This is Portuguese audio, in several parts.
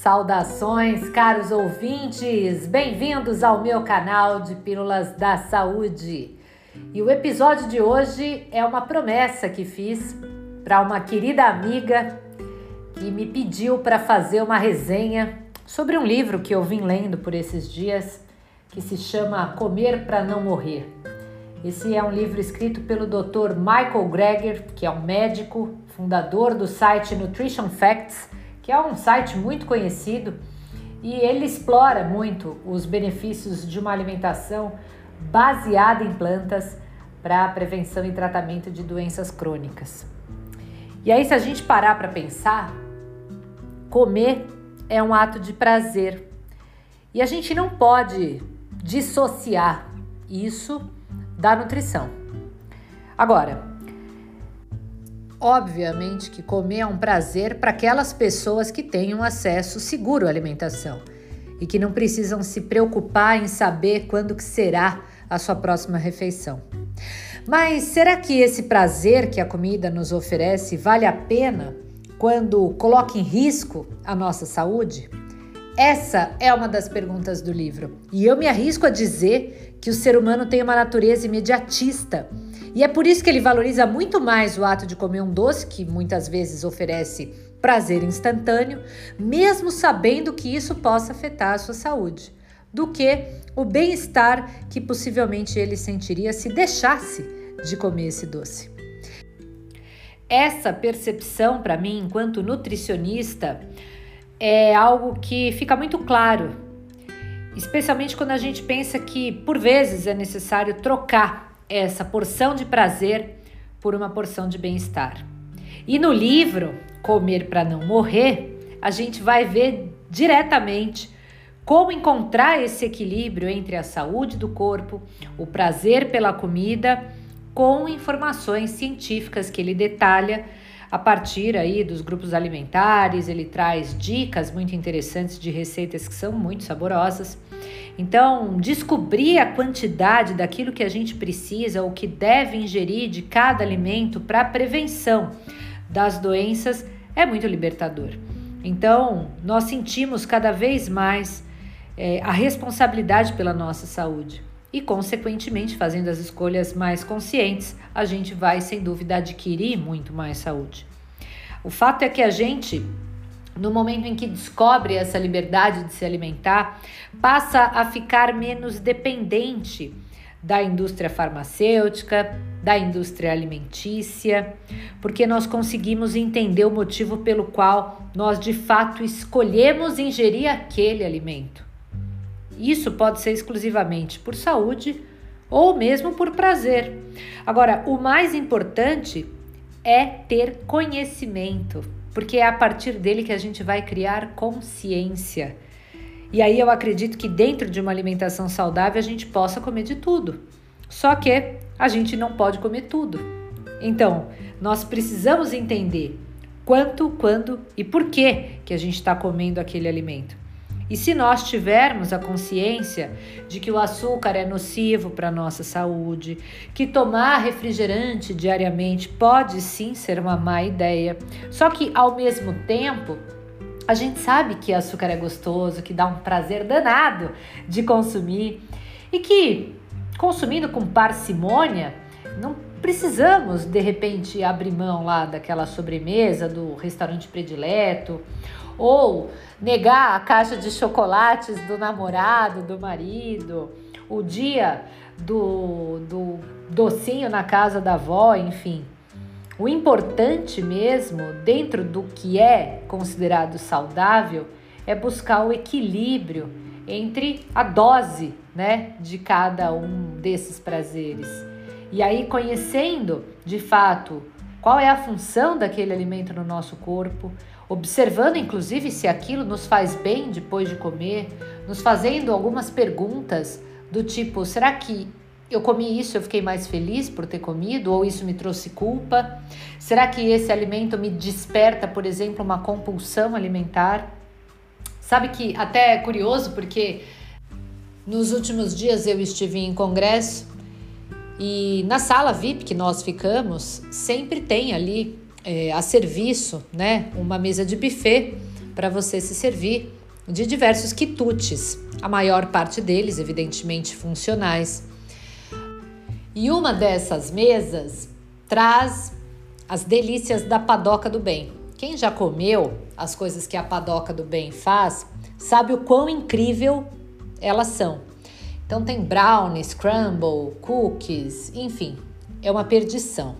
Saudações, caros ouvintes! Bem-vindos ao meu canal de Pílulas da Saúde. E o episódio de hoje é uma promessa que fiz para uma querida amiga que me pediu para fazer uma resenha sobre um livro que eu vim lendo por esses dias que se chama Comer para Não Morrer. Esse é um livro escrito pelo Dr. Michael Greger, que é um médico, fundador do site Nutrition Facts que é um site muito conhecido e ele explora muito os benefícios de uma alimentação baseada em plantas para prevenção e tratamento de doenças crônicas. E aí, se a gente parar para pensar, comer é um ato de prazer e a gente não pode dissociar isso da nutrição. Agora, Obviamente que comer é um prazer para aquelas pessoas que um acesso seguro à alimentação e que não precisam se preocupar em saber quando que será a sua próxima refeição. Mas será que esse prazer que a comida nos oferece vale a pena quando coloca em risco a nossa saúde? Essa é uma das perguntas do livro. E eu me arrisco a dizer que o ser humano tem uma natureza imediatista e é por isso que ele valoriza muito mais o ato de comer um doce, que muitas vezes oferece prazer instantâneo, mesmo sabendo que isso possa afetar a sua saúde, do que o bem-estar que possivelmente ele sentiria se deixasse de comer esse doce. Essa percepção, para mim, enquanto nutricionista, é algo que fica muito claro, especialmente quando a gente pensa que, por vezes, é necessário trocar essa porção de prazer por uma porção de bem-estar. E no livro Comer para Não Morrer, a gente vai ver diretamente como encontrar esse equilíbrio entre a saúde do corpo, o prazer pela comida, com informações científicas que ele detalha a partir aí dos grupos alimentares, ele traz dicas muito interessantes de receitas que são muito saborosas. Então, descobrir a quantidade daquilo que a gente precisa ou que deve ingerir de cada alimento para prevenção das doenças é muito libertador. Então, nós sentimos cada vez mais é, a responsabilidade pela nossa saúde e, consequentemente, fazendo as escolhas mais conscientes, a gente vai sem dúvida adquirir muito mais saúde. O fato é que a gente, no momento em que descobre essa liberdade de se alimentar, passa a ficar menos dependente da indústria farmacêutica, da indústria alimentícia, porque nós conseguimos entender o motivo pelo qual nós de fato escolhemos ingerir aquele alimento. Isso pode ser exclusivamente por saúde ou mesmo por prazer. Agora, o mais importante é ter conhecimento, porque é a partir dele que a gente vai criar consciência. E aí eu acredito que dentro de uma alimentação saudável a gente possa comer de tudo. Só que a gente não pode comer tudo. Então, nós precisamos entender quanto, quando e por que que a gente está comendo aquele alimento. E se nós tivermos a consciência de que o açúcar é nocivo para a nossa saúde, que tomar refrigerante diariamente pode sim ser uma má ideia, só que ao mesmo tempo a gente sabe que açúcar é gostoso, que dá um prazer danado de consumir e que consumindo com parcimônia, não precisamos de repente abrir mão lá daquela sobremesa do restaurante predileto ou negar a caixa de chocolates do namorado, do marido, o dia do, do docinho na casa da avó, enfim. O importante mesmo, dentro do que é considerado saudável, é buscar o equilíbrio entre a dose né, de cada um desses prazeres. E aí, conhecendo de fato qual é a função daquele alimento no nosso corpo, observando inclusive se aquilo nos faz bem depois de comer, nos fazendo algumas perguntas do tipo: será que eu comi isso, eu fiquei mais feliz por ter comido, ou isso me trouxe culpa? Será que esse alimento me desperta, por exemplo, uma compulsão alimentar? Sabe que até é curioso porque nos últimos dias eu estive em congresso e na sala VIP que nós ficamos, sempre tem ali é, a serviço, né, uma mesa de buffet para você se servir de diversos quitutes, a maior parte deles, evidentemente, funcionais. E uma dessas mesas traz as delícias da padoca do bem. Quem já comeu as coisas que a padoca do bem faz, sabe o quão incrível elas são. Então tem brownie, scramble, cookies, enfim, é uma perdição.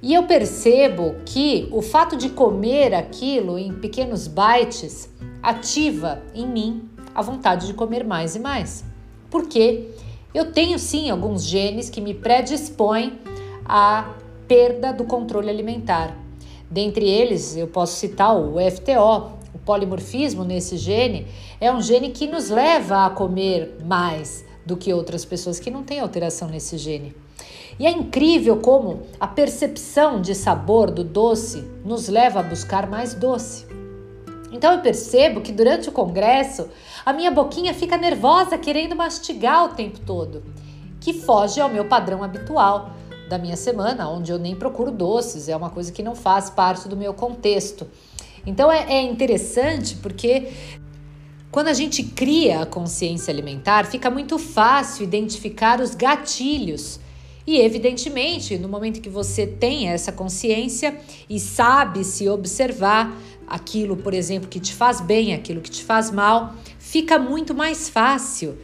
E eu percebo que o fato de comer aquilo em pequenos bites ativa em mim a vontade de comer mais e mais. Porque eu tenho sim alguns genes que me predispõem à perda do controle alimentar. Dentre eles, eu posso citar o FTO, polimorfismo nesse gene, é um gene que nos leva a comer mais do que outras pessoas que não têm alteração nesse gene. E é incrível como a percepção de sabor do doce nos leva a buscar mais doce. Então eu percebo que durante o congresso a minha boquinha fica nervosa querendo mastigar o tempo todo, que foge ao meu padrão habitual da minha semana, onde eu nem procuro doces, é uma coisa que não faz parte do meu contexto. Então é, é interessante porque quando a gente cria a consciência alimentar, fica muito fácil identificar os gatilhos. E, evidentemente, no momento que você tem essa consciência e sabe se observar aquilo, por exemplo, que te faz bem, aquilo que te faz mal, fica muito mais fácil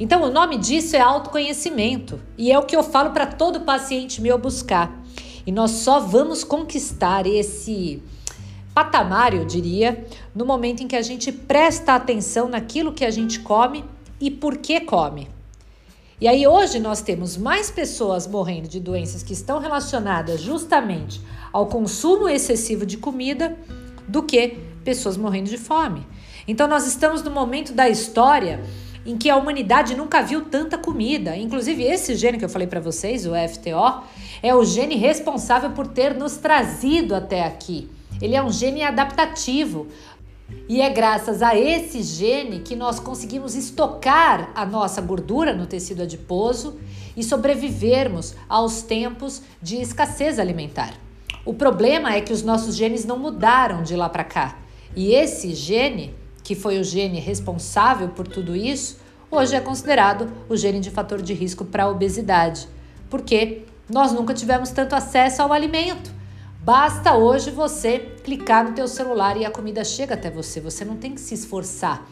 então, o nome disso é autoconhecimento e é o que eu falo para todo paciente meu buscar. E nós só vamos conquistar esse patamar, eu diria, no momento em que a gente presta atenção naquilo que a gente come e por que come. E aí hoje nós temos mais pessoas morrendo de doenças que estão relacionadas justamente ao consumo excessivo de comida do que pessoas morrendo de fome. Então nós estamos no momento da história em que a humanidade nunca viu tanta comida. Inclusive, esse gene que eu falei para vocês, o FTO, é o gene responsável por ter nos trazido até aqui. Ele é um gene adaptativo. E é graças a esse gene que nós conseguimos estocar a nossa gordura no tecido adiposo e sobrevivermos aos tempos de escassez alimentar. O problema é que os nossos genes não mudaram de lá para cá. E esse gene que foi o gene responsável por tudo isso, hoje é considerado o gene de fator de risco para a obesidade, porque nós nunca tivemos tanto acesso ao alimento. Basta hoje você clicar no teu celular e a comida chega até você. Você não tem que se esforçar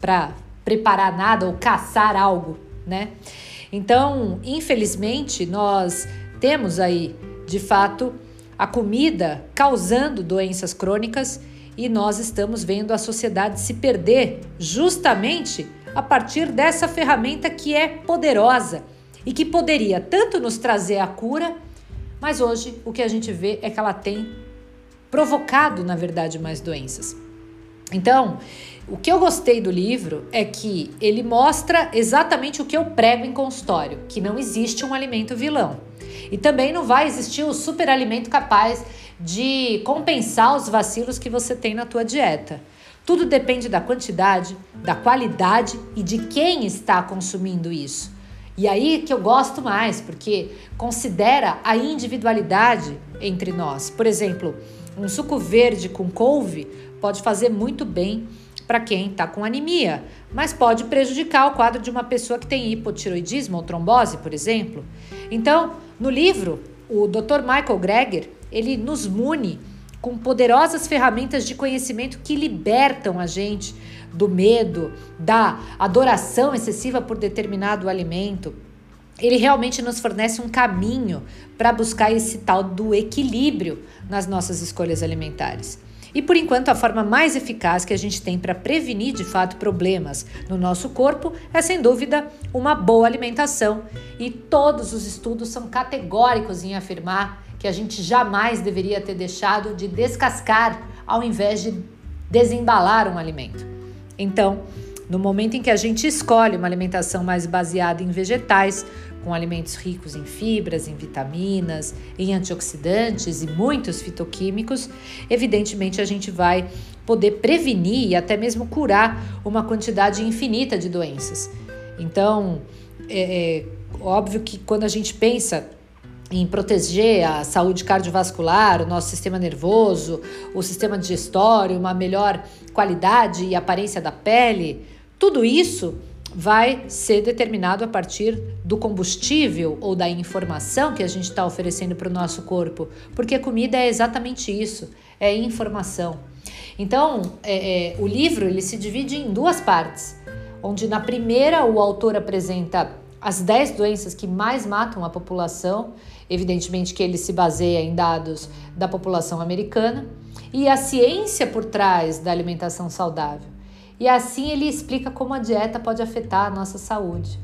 para preparar nada ou caçar algo, né? Então, infelizmente, nós temos aí, de fato, a comida causando doenças crônicas e nós estamos vendo a sociedade se perder justamente a partir dessa ferramenta que é poderosa e que poderia tanto nos trazer a cura, mas hoje o que a gente vê é que ela tem provocado, na verdade, mais doenças. Então, o que eu gostei do livro é que ele mostra exatamente o que eu prego em consultório, que não existe um alimento vilão. E também não vai existir o superalimento capaz de compensar os vacilos que você tem na tua dieta. Tudo depende da quantidade, da qualidade e de quem está consumindo isso. E aí que eu gosto mais, porque considera a individualidade entre nós. Por exemplo, um suco verde com couve pode fazer muito bem para quem está com anemia, mas pode prejudicar o quadro de uma pessoa que tem hipotiroidismo ou trombose, por exemplo. Então, no livro, o Dr. Michael Greger ele nos mune com poderosas ferramentas de conhecimento que libertam a gente do medo, da adoração excessiva por determinado alimento. Ele realmente nos fornece um caminho para buscar esse tal do equilíbrio nas nossas escolhas alimentares. E por enquanto, a forma mais eficaz que a gente tem para prevenir de fato problemas no nosso corpo é sem dúvida uma boa alimentação. E todos os estudos são categóricos em afirmar que a gente jamais deveria ter deixado de descascar ao invés de desembalar um alimento. Então, no momento em que a gente escolhe uma alimentação mais baseada em vegetais, com alimentos ricos em fibras, em vitaminas, em antioxidantes e muitos fitoquímicos, evidentemente a gente vai poder prevenir e até mesmo curar uma quantidade infinita de doenças. Então, é, é óbvio que quando a gente pensa em proteger a saúde cardiovascular, o nosso sistema nervoso, o sistema digestório, uma melhor qualidade e aparência da pele, tudo isso vai ser determinado a partir do combustível ou da informação que a gente está oferecendo para o nosso corpo, porque comida é exatamente isso, é informação. Então, é, é, o livro ele se divide em duas partes, onde na primeira o autor apresenta as 10 doenças que mais matam a população, evidentemente que ele se baseia em dados da população americana, e a ciência por trás da alimentação saudável. E assim ele explica como a dieta pode afetar a nossa saúde.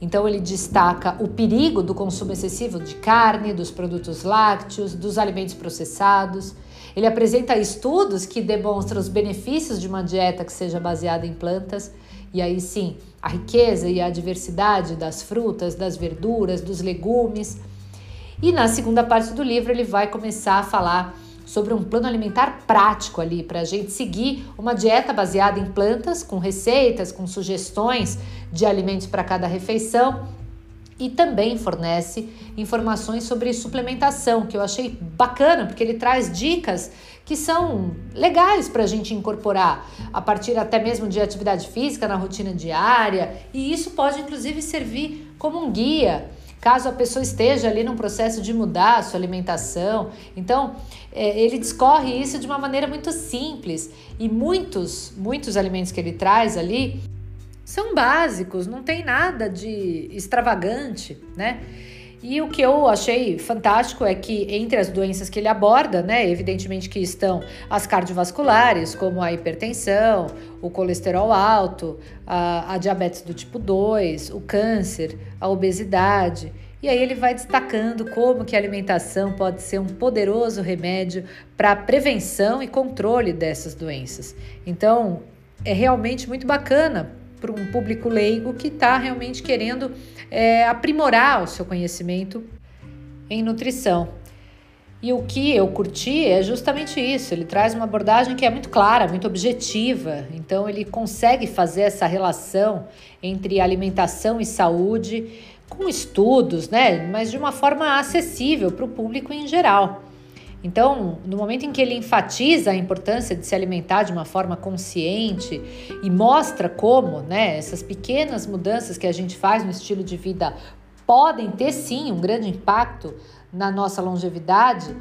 Então ele destaca o perigo do consumo excessivo de carne, dos produtos lácteos, dos alimentos processados. Ele apresenta estudos que demonstram os benefícios de uma dieta que seja baseada em plantas e aí sim, a riqueza e a diversidade das frutas, das verduras, dos legumes. E na segunda parte do livro ele vai começar a falar sobre um plano alimentar prático ali para a gente seguir uma dieta baseada em plantas, com receitas, com sugestões de alimentos para cada refeição e também fornece informações sobre suplementação, que eu achei bacana, porque ele traz dicas que são legais para a gente incorporar a partir até mesmo de atividade física na rotina diária, e isso pode inclusive servir como um guia caso a pessoa esteja ali num processo de mudar a sua alimentação. Então, é, ele discorre isso de uma maneira muito simples e muitos, muitos alimentos que ele traz ali são básicos, não tem nada de extravagante, né? E o que eu achei fantástico é que entre as doenças que ele aborda, né, evidentemente que estão as cardiovasculares, como a hipertensão, o colesterol alto, a, a diabetes do tipo 2, o câncer, a obesidade. E aí ele vai destacando como que a alimentação pode ser um poderoso remédio para prevenção e controle dessas doenças. Então, é realmente muito bacana para um público leigo que está realmente querendo é, aprimorar o seu conhecimento em nutrição. E o que eu curti é justamente isso. Ele traz uma abordagem que é muito clara, muito objetiva. Então, ele consegue fazer essa relação entre alimentação e saúde com estudos, né? Mas de uma forma acessível para o público em geral. Então, no momento em que ele enfatiza a importância de se alimentar de uma forma consciente e mostra como né, essas pequenas mudanças que a gente faz no estilo de vida podem ter sim um grande impacto na nossa longevidade,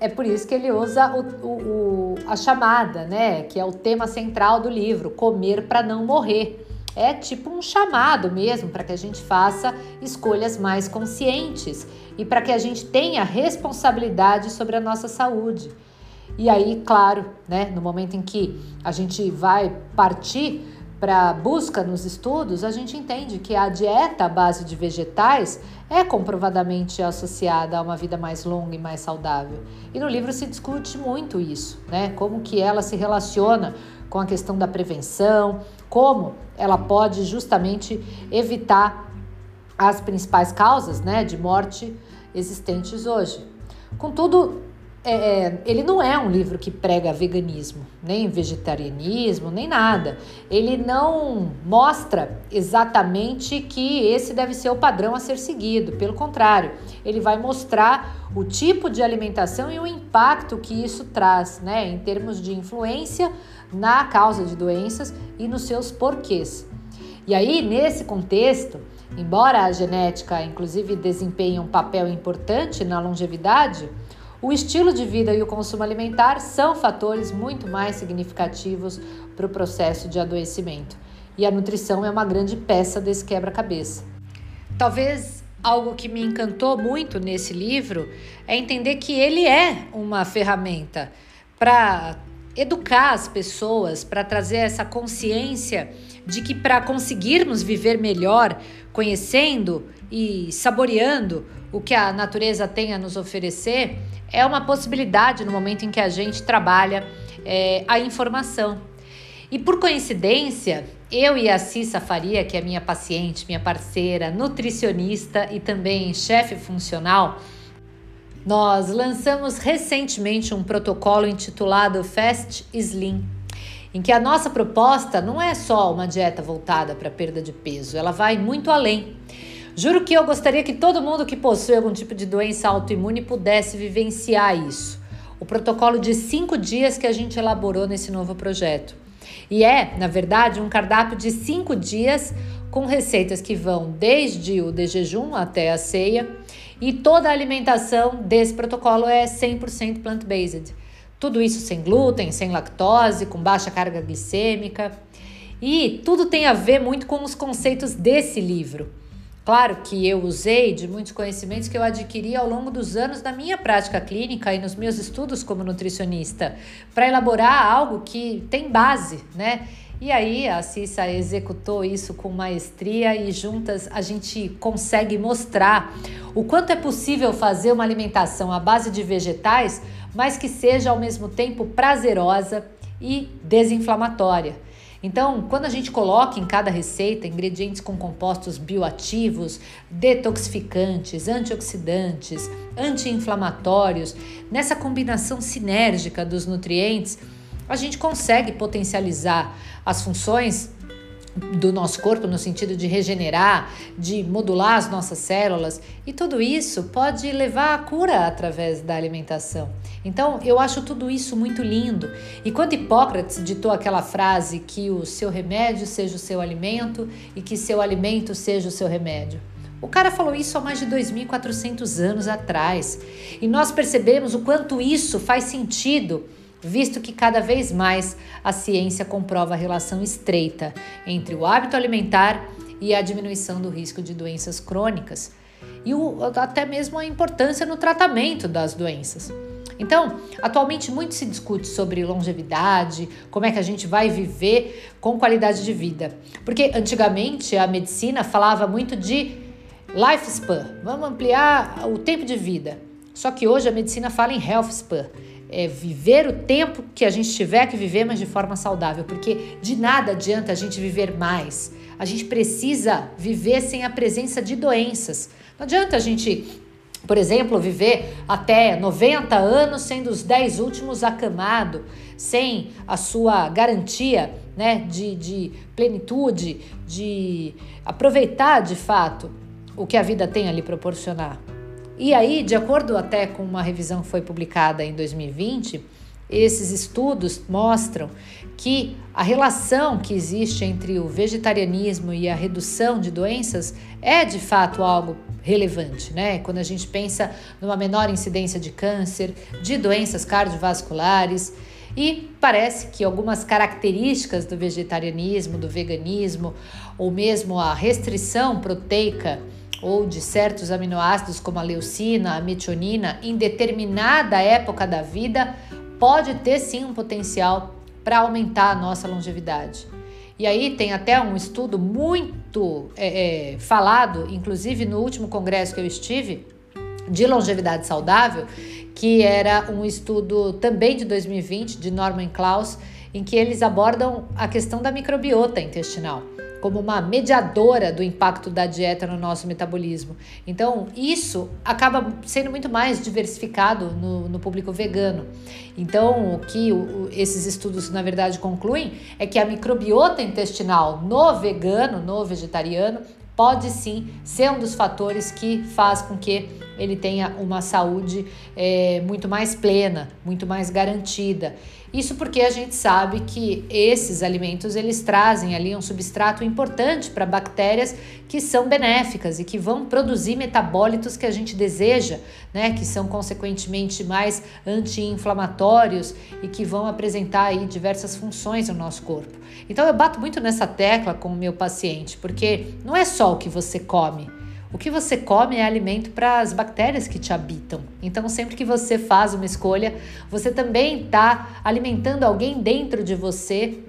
é por isso que ele usa o, o, o, a chamada, né, que é o tema central do livro, comer para não morrer. É tipo um chamado mesmo para que a gente faça escolhas mais conscientes e para que a gente tenha responsabilidade sobre a nossa saúde. E aí, claro, né, no momento em que a gente vai partir para busca nos estudos, a gente entende que a dieta à base de vegetais é comprovadamente associada a uma vida mais longa e mais saudável. E no livro se discute muito isso, né? Como que ela se relaciona com a questão da prevenção, como ela pode justamente evitar as principais causas, né, de morte existentes hoje. Contudo, é, é, ele não é um livro que prega veganismo, nem vegetarianismo, nem nada. Ele não mostra exatamente que esse deve ser o padrão a ser seguido. Pelo contrário, ele vai mostrar o tipo de alimentação e o impacto que isso traz, né, em termos de influência na causa de doenças e nos seus porquês. E aí, nesse contexto, embora a genética inclusive desempenhe um papel importante na longevidade, o estilo de vida e o consumo alimentar são fatores muito mais significativos para o processo de adoecimento. E a nutrição é uma grande peça desse quebra-cabeça. Talvez algo que me encantou muito nesse livro é entender que ele é uma ferramenta para educar as pessoas, para trazer essa consciência de que para conseguirmos viver melhor, conhecendo e saboreando o que a natureza tem a nos oferecer, é uma possibilidade no momento em que a gente trabalha é, a informação. E por coincidência, eu e a Cissa Faria, que é minha paciente, minha parceira, nutricionista e também chefe funcional, nós lançamos recentemente um protocolo intitulado Fast Slim, em que a nossa proposta não é só uma dieta voltada para perda de peso, ela vai muito além Juro que eu gostaria que todo mundo que possui algum tipo de doença autoimune pudesse vivenciar isso. O protocolo de cinco dias que a gente elaborou nesse novo projeto. E é, na verdade, um cardápio de cinco dias com receitas que vão desde o de jejum até a ceia. E toda a alimentação desse protocolo é 100% plant-based. Tudo isso sem glúten, sem lactose, com baixa carga glicêmica. E tudo tem a ver muito com os conceitos desse livro. Claro que eu usei de muitos conhecimentos que eu adquiri ao longo dos anos da minha prática clínica e nos meus estudos como nutricionista, para elaborar algo que tem base, né? E aí a Cissa executou isso com maestria e juntas a gente consegue mostrar o quanto é possível fazer uma alimentação à base de vegetais, mas que seja ao mesmo tempo prazerosa e desinflamatória. Então, quando a gente coloca em cada receita ingredientes com compostos bioativos, detoxificantes, antioxidantes, anti-inflamatórios, nessa combinação sinérgica dos nutrientes, a gente consegue potencializar as funções do nosso corpo no sentido de regenerar, de modular as nossas células, e tudo isso pode levar à cura através da alimentação. Então, eu acho tudo isso muito lindo. E quando Hipócrates ditou aquela frase que o seu remédio seja o seu alimento e que seu alimento seja o seu remédio, o cara falou isso há mais de 2.400 anos atrás. E nós percebemos o quanto isso faz sentido visto que cada vez mais a ciência comprova a relação estreita entre o hábito alimentar e a diminuição do risco de doenças crônicas e o, até mesmo a importância no tratamento das doenças. Então, atualmente muito se discute sobre longevidade, como é que a gente vai viver com qualidade de vida. Porque antigamente a medicina falava muito de lifespan, vamos ampliar o tempo de vida. Só que hoje a medicina fala em health span, é, viver o tempo que a gente tiver que viver, mas de forma saudável, porque de nada adianta a gente viver mais. A gente precisa viver sem a presença de doenças. Não adianta a gente, por exemplo, viver até 90 anos sendo os 10 últimos acamado, sem a sua garantia né, de, de plenitude, de aproveitar de fato o que a vida tem a lhe proporcionar. E aí, de acordo até com uma revisão que foi publicada em 2020, esses estudos mostram que a relação que existe entre o vegetarianismo e a redução de doenças é de fato algo relevante, né? Quando a gente pensa numa menor incidência de câncer, de doenças cardiovasculares, e parece que algumas características do vegetarianismo, do veganismo, ou mesmo a restrição proteica ou de certos aminoácidos como a leucina, a metionina, em determinada época da vida, pode ter sim um potencial para aumentar a nossa longevidade. E aí tem até um estudo muito é, é, falado, inclusive no último congresso que eu estive, de longevidade saudável, que era um estudo também de 2020, de Norman Klaus, em que eles abordam a questão da microbiota intestinal como uma mediadora do impacto da dieta no nosso metabolismo. Então, isso acaba sendo muito mais diversificado no, no público vegano. Então, o que o, esses estudos, na verdade, concluem é que a microbiota intestinal no vegano, no vegetariano, pode sim ser um dos fatores que faz com que ele tenha uma saúde é, muito mais plena, muito mais garantida. Isso porque a gente sabe que esses alimentos eles trazem ali um substrato importante para bactérias que são benéficas e que vão produzir metabólitos que a gente deseja, né, que são consequentemente mais anti-inflamatórios e que vão apresentar aí diversas funções no nosso corpo. Então eu bato muito nessa tecla com o meu paciente, porque não é só o que você come, o que você come é alimento para as bactérias que te habitam. Então, sempre que você faz uma escolha, você também está alimentando alguém dentro de você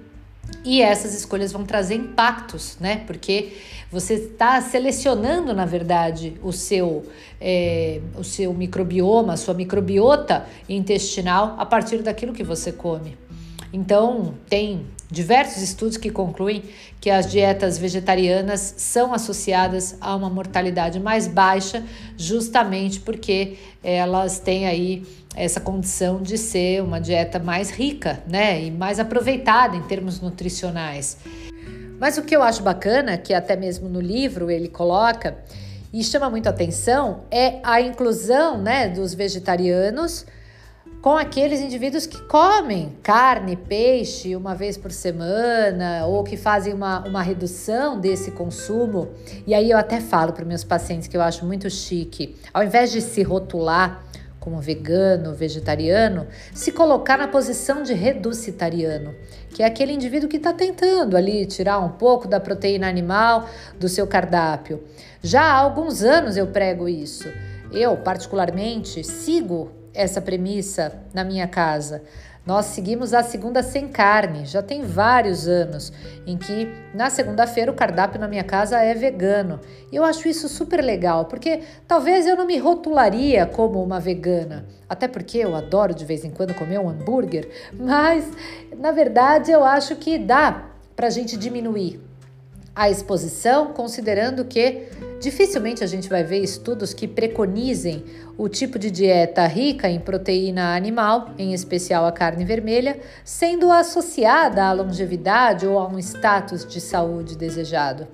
e essas escolhas vão trazer impactos, né? Porque você está selecionando, na verdade, o seu, é, o seu microbioma, a sua microbiota intestinal a partir daquilo que você come. Então, tem diversos estudos que concluem que as dietas vegetarianas são associadas a uma mortalidade mais baixa, justamente porque elas têm aí essa condição de ser uma dieta mais rica, né, e mais aproveitada em termos nutricionais. Mas o que eu acho bacana, que até mesmo no livro ele coloca, e chama muito atenção é a inclusão né, dos vegetarianos com aqueles indivíduos que comem carne, peixe uma vez por semana ou que fazem uma, uma redução desse consumo. E aí eu até falo para meus pacientes que eu acho muito chique, ao invés de se rotular como vegano, vegetariano, se colocar na posição de reducitariano, que é aquele indivíduo que está tentando ali tirar um pouco da proteína animal do seu cardápio. Já há alguns anos eu prego isso. Eu, particularmente, sigo essa premissa na minha casa. Nós seguimos a segunda sem carne, já tem vários anos, em que na segunda-feira o cardápio na minha casa é vegano. E eu acho isso super legal, porque talvez eu não me rotularia como uma vegana, até porque eu adoro de vez em quando comer um hambúrguer, mas na verdade eu acho que dá para a gente diminuir a exposição, considerando que dificilmente a gente vai ver estudos que preconizem o tipo de dieta rica em proteína animal, em especial a carne vermelha, sendo associada à longevidade ou a um status de saúde desejado.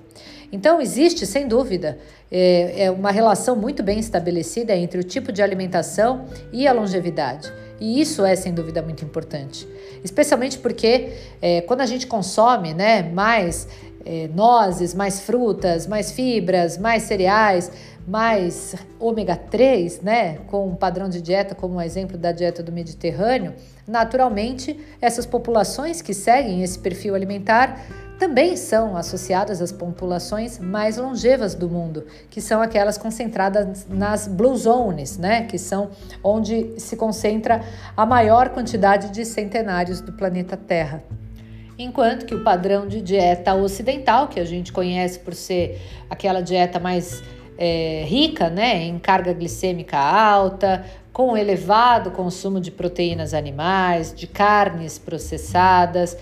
Então, existe, sem dúvida, é, é uma relação muito bem estabelecida entre o tipo de alimentação e a longevidade. E isso é, sem dúvida, muito importante. Especialmente porque é, quando a gente consome né, mais é, nozes, mais frutas, mais fibras, mais cereais, mais ômega 3, né, com um padrão de dieta como o exemplo da dieta do Mediterrâneo, naturalmente essas populações que seguem esse perfil alimentar também são associadas às populações mais longevas do mundo, que são aquelas concentradas nas blue zones, né, que são onde se concentra a maior quantidade de centenários do planeta Terra enquanto que o padrão de dieta ocidental, que a gente conhece por ser aquela dieta mais é, rica né, em carga glicêmica alta, com elevado consumo de proteínas animais, de carnes processadas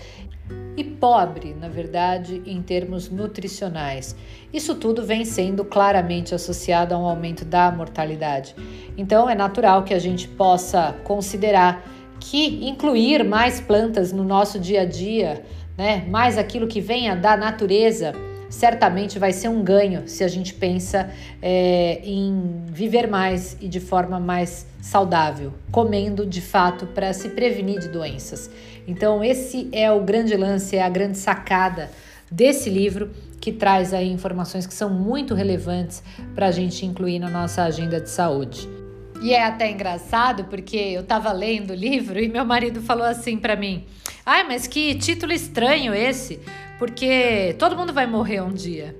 e pobre, na verdade, em termos nutricionais. Isso tudo vem sendo claramente associado a um aumento da mortalidade. Então, é natural que a gente possa considerar que incluir mais plantas no nosso dia a dia, né, mais aquilo que venha da natureza, certamente vai ser um ganho se a gente pensa é, em viver mais e de forma mais saudável, comendo de fato para se prevenir de doenças. Então, esse é o grande lance, é a grande sacada desse livro que traz aí informações que são muito relevantes para a gente incluir na nossa agenda de saúde. E é até engraçado porque eu estava lendo o livro e meu marido falou assim para mim: "Ai, mas que título estranho esse, porque todo mundo vai morrer um dia".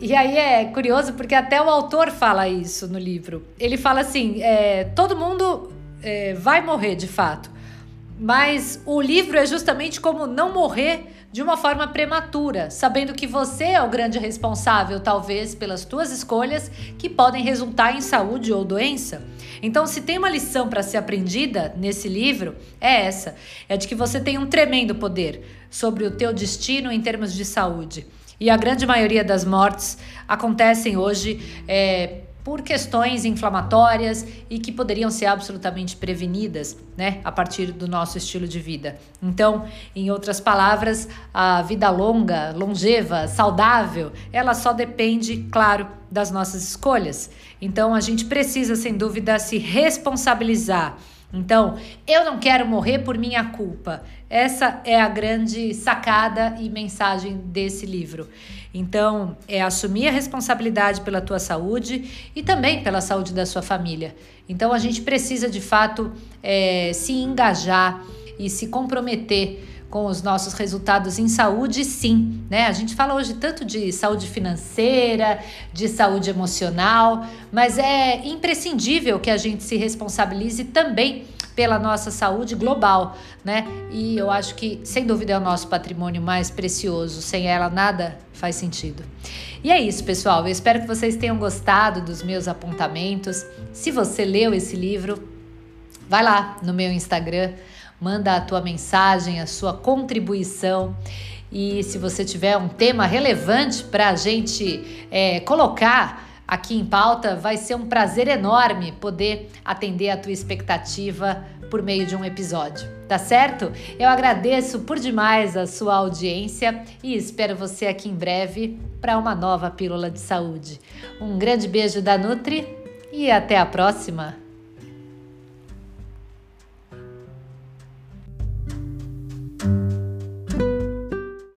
E aí é curioso porque até o autor fala isso no livro. Ele fala assim: é, todo mundo é, vai morrer de fato, mas o livro é justamente como não morrer de uma forma prematura, sabendo que você é o grande responsável, talvez, pelas tuas escolhas que podem resultar em saúde ou doença. Então, se tem uma lição para ser aprendida nesse livro, é essa: é de que você tem um tremendo poder sobre o teu destino em termos de saúde. E a grande maioria das mortes acontecem hoje é, por questões inflamatórias e que poderiam ser absolutamente prevenidas, né, a partir do nosso estilo de vida. Então, em outras palavras, a vida longa, longeva, saudável, ela só depende, claro, das nossas escolhas. Então, a gente precisa, sem dúvida, se responsabilizar então, eu não quero morrer por minha culpa. Essa é a grande sacada e mensagem desse livro. Então, é assumir a responsabilidade pela tua saúde e também pela saúde da sua família. Então, a gente precisa de fato é, se engajar e se comprometer com os nossos resultados em saúde, sim, né? A gente fala hoje tanto de saúde financeira, de saúde emocional, mas é imprescindível que a gente se responsabilize também pela nossa saúde global, né? E eu acho que, sem dúvida, é o nosso patrimônio mais precioso. Sem ela, nada faz sentido. E é isso, pessoal. Eu espero que vocês tenham gostado dos meus apontamentos. Se você leu esse livro, vai lá no meu Instagram manda a tua mensagem, a sua contribuição. E se você tiver um tema relevante para a gente é, colocar aqui em pauta, vai ser um prazer enorme poder atender a tua expectativa por meio de um episódio. Tá certo? Eu agradeço por demais a sua audiência e espero você aqui em breve para uma nova pílula de saúde. Um grande beijo da Nutri e até a próxima!